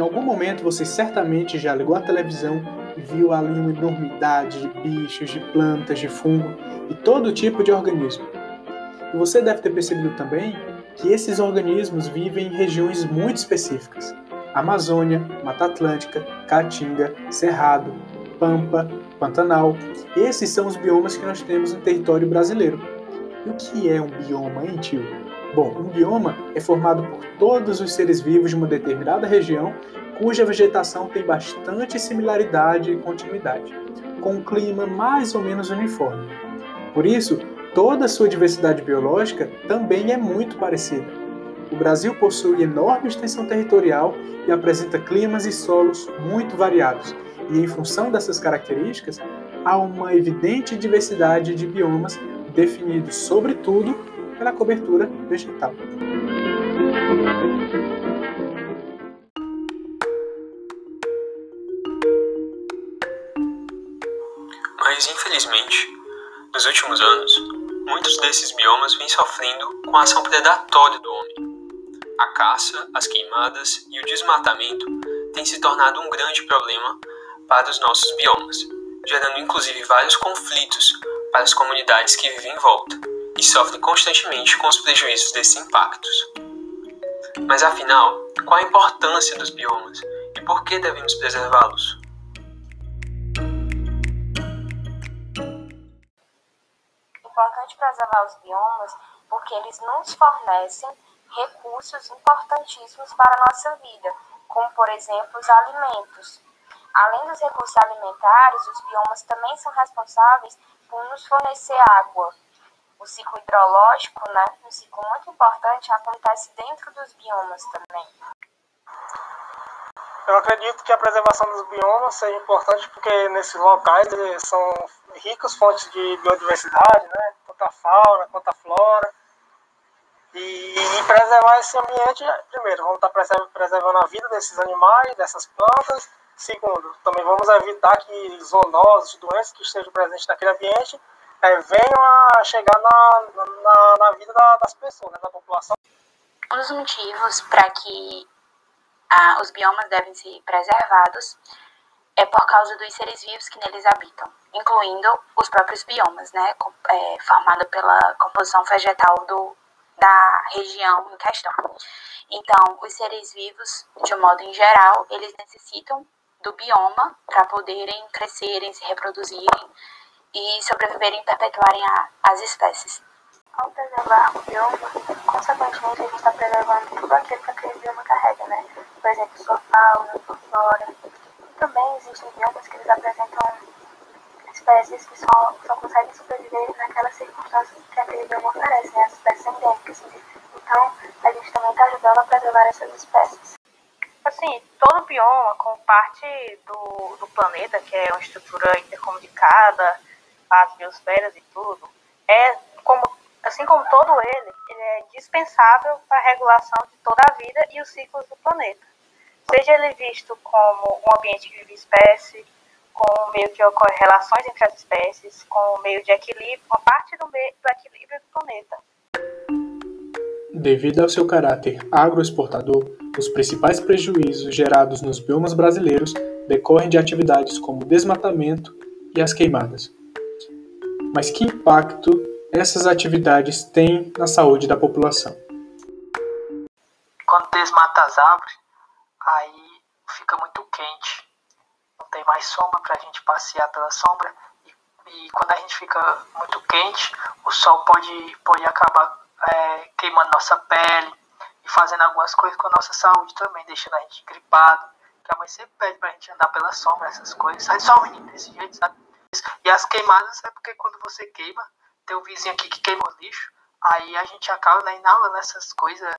Em algum momento você certamente já ligou a televisão e viu ali uma enormidade de bichos, de plantas, de fungo e todo tipo de organismo. E você deve ter percebido também que esses organismos vivem em regiões muito específicas. Amazônia, Mata Atlântica, Caatinga, Cerrado, Pampa, Pantanal. Esses são os biomas que nós temos no território brasileiro. E o que é um bioma, hein, tio? Bom, um bioma é formado por todos os seres vivos de uma determinada região cuja vegetação tem bastante similaridade e continuidade, com um clima mais ou menos uniforme. Por isso, toda a sua diversidade biológica também é muito parecida. O Brasil possui enorme extensão territorial e apresenta climas e solos muito variados, e em função dessas características, há uma evidente diversidade de biomas definidos, sobretudo, pela cobertura vegetal. Mas, infelizmente, nos últimos anos, muitos desses biomas vêm sofrendo com a ação predatória do homem. A caça, as queimadas e o desmatamento têm se tornado um grande problema para os nossos biomas, gerando inclusive vários conflitos para as comunidades que vivem em volta e sofrem constantemente com os prejuízos desses impactos. Mas afinal, qual a importância dos biomas e por que devemos preservá-los? importante preservar os biomas porque eles nos fornecem recursos importantíssimos para a nossa vida, como por exemplo os alimentos. Além dos recursos alimentares, os biomas também são responsáveis por nos fornecer água. O ciclo hidrológico, né, um ciclo muito importante, acontece dentro dos biomas também. Eu acredito que a preservação dos biomas seja importante porque nesses locais são ricas fontes de biodiversidade, né? tanto a fauna quanto a flora. E, e preservar esse ambiente, primeiro, vamos estar preservando a vida desses animais, dessas plantas. Segundo, também vamos evitar que zoonoses, doenças que estejam presentes naquele ambiente é, venham a chegar na, na, na vida da, das pessoas, né, da população. Um dos motivos para que ah, os biomas devem ser preservados é por causa dos seres vivos que neles habitam, incluindo os próprios biomas, né, é, formado pela composição vegetal do, da região em questão. Então, os seres vivos, de um modo em geral, eles necessitam do bioma para poderem crescerem, se reproduzirem e sobreviverem e perpetuarem a, as espécies. Ao preservar o bioma, consequentemente a gente está preservando tudo aquilo que aquele bioma carrega, né? Por exemplo, sua fauna, sua flora. E também existem biomas que eles apresentam espécies que só, só conseguem sobreviver naquelas circunstâncias que aquele bioma oferece, né? As espécies endêmicas. Então, a gente também está ajudando a preservar essas espécies. Assim, todo bioma, como parte do, do planeta, que é uma estrutura intercomunicada, as biosferas e tudo, é como, assim como todo ele, ele é dispensável para a regulação de toda a vida e os ciclos do planeta. Seja ele visto como um ambiente que vive espécie, com um meio que ocorre relações entre as espécies, com um meio de equilíbrio, uma parte do, meio, do equilíbrio do planeta. Devido ao seu caráter agroexportador, os principais prejuízos gerados nos biomas brasileiros decorrem de atividades como o desmatamento e as queimadas. Mas que impacto essas atividades têm na saúde da população? Quando desmata as árvores, aí fica muito quente, não tem mais sombra para a gente passear pela sombra e, e, quando a gente fica muito quente, o sol pode, pode acabar é, queimando nossa pele e fazendo algumas coisas com a nossa saúde também, deixando a gente gripado. A mãe sempre pede pra gente andar pela sombra, essas coisas. Sai só o menino desse jeito, sabe? E as queimadas é porque quando você queima, tem um vizinho aqui que queima o lixo, aí a gente acaba né, inalando essas coisas.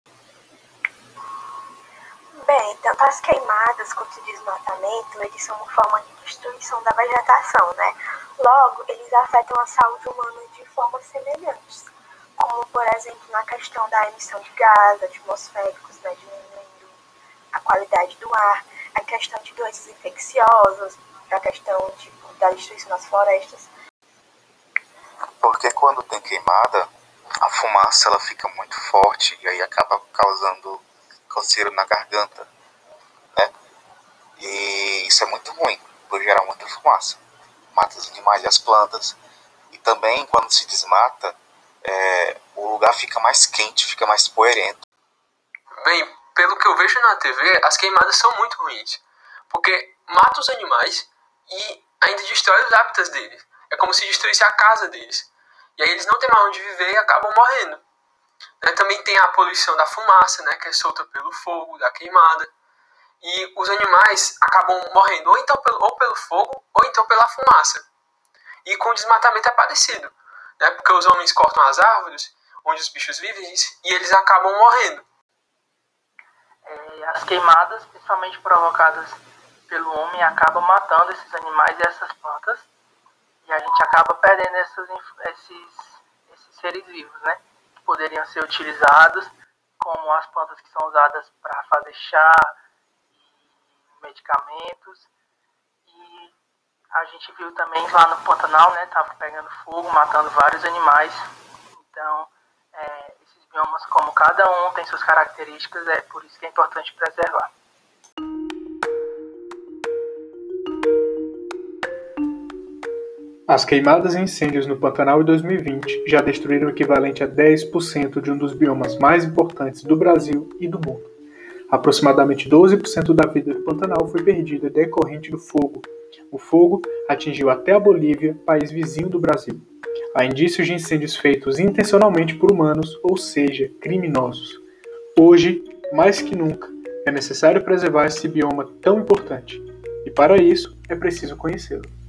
Bem, tanto as queimadas quanto o desmatamento, eles são uma forma de destruição da vegetação, né? Logo, eles afetam a saúde humana de formas semelhantes como por exemplo na questão da emissão de gases atmosféricos, né, diminuindo a qualidade do ar, a questão de doenças infecciosas, a questão tipo, da destruição das florestas. Porque quando tem queimada, a fumaça ela fica muito forte e aí acaba causando coceira na garganta, né? ruim, por gerar muita fumaça. Mata os animais e as plantas. E também, quando se desmata, é, o lugar fica mais quente, fica mais poeirento. Bem, pelo que eu vejo na TV, as queimadas são muito ruins. Porque mata os animais e ainda destrói os hábitats deles. É como se destruísse a casa deles. E aí eles não têm mais onde viver e acabam morrendo. Né? Também tem a poluição da fumaça, né? que é solta pelo fogo, da queimada. E os animais acabam morrendo ou então pelo, ou pelo fogo ou então pela fumaça. E com o desmatamento é parecido. Né? Porque os homens cortam as árvores onde os bichos vivem e eles acabam morrendo. É, as queimadas, principalmente provocadas pelo homem, acabam matando esses animais e essas plantas. E a gente acaba perdendo esses, esses, seres vivos, né? Que poderiam ser utilizados como as plantas que são usadas para fazer chá, medicamentos. E a gente viu também lá no Pantanal, né? Tava pegando fogo, matando vários animais. Então, é, esses biomas, como cada um tem suas características, é por isso que é importante preservar. As queimadas e incêndios no Pantanal em 2020 já destruíram o equivalente a 10% de um dos biomas mais importantes do Brasil e do mundo. Aproximadamente 12% da vida do Pantanal foi perdida decorrente do fogo. O fogo atingiu até a Bolívia, país vizinho do Brasil. Há indícios de incêndios feitos intencionalmente por humanos, ou seja, criminosos. Hoje, mais que nunca, é necessário preservar esse bioma tão importante. E para isso, é preciso conhecê-lo.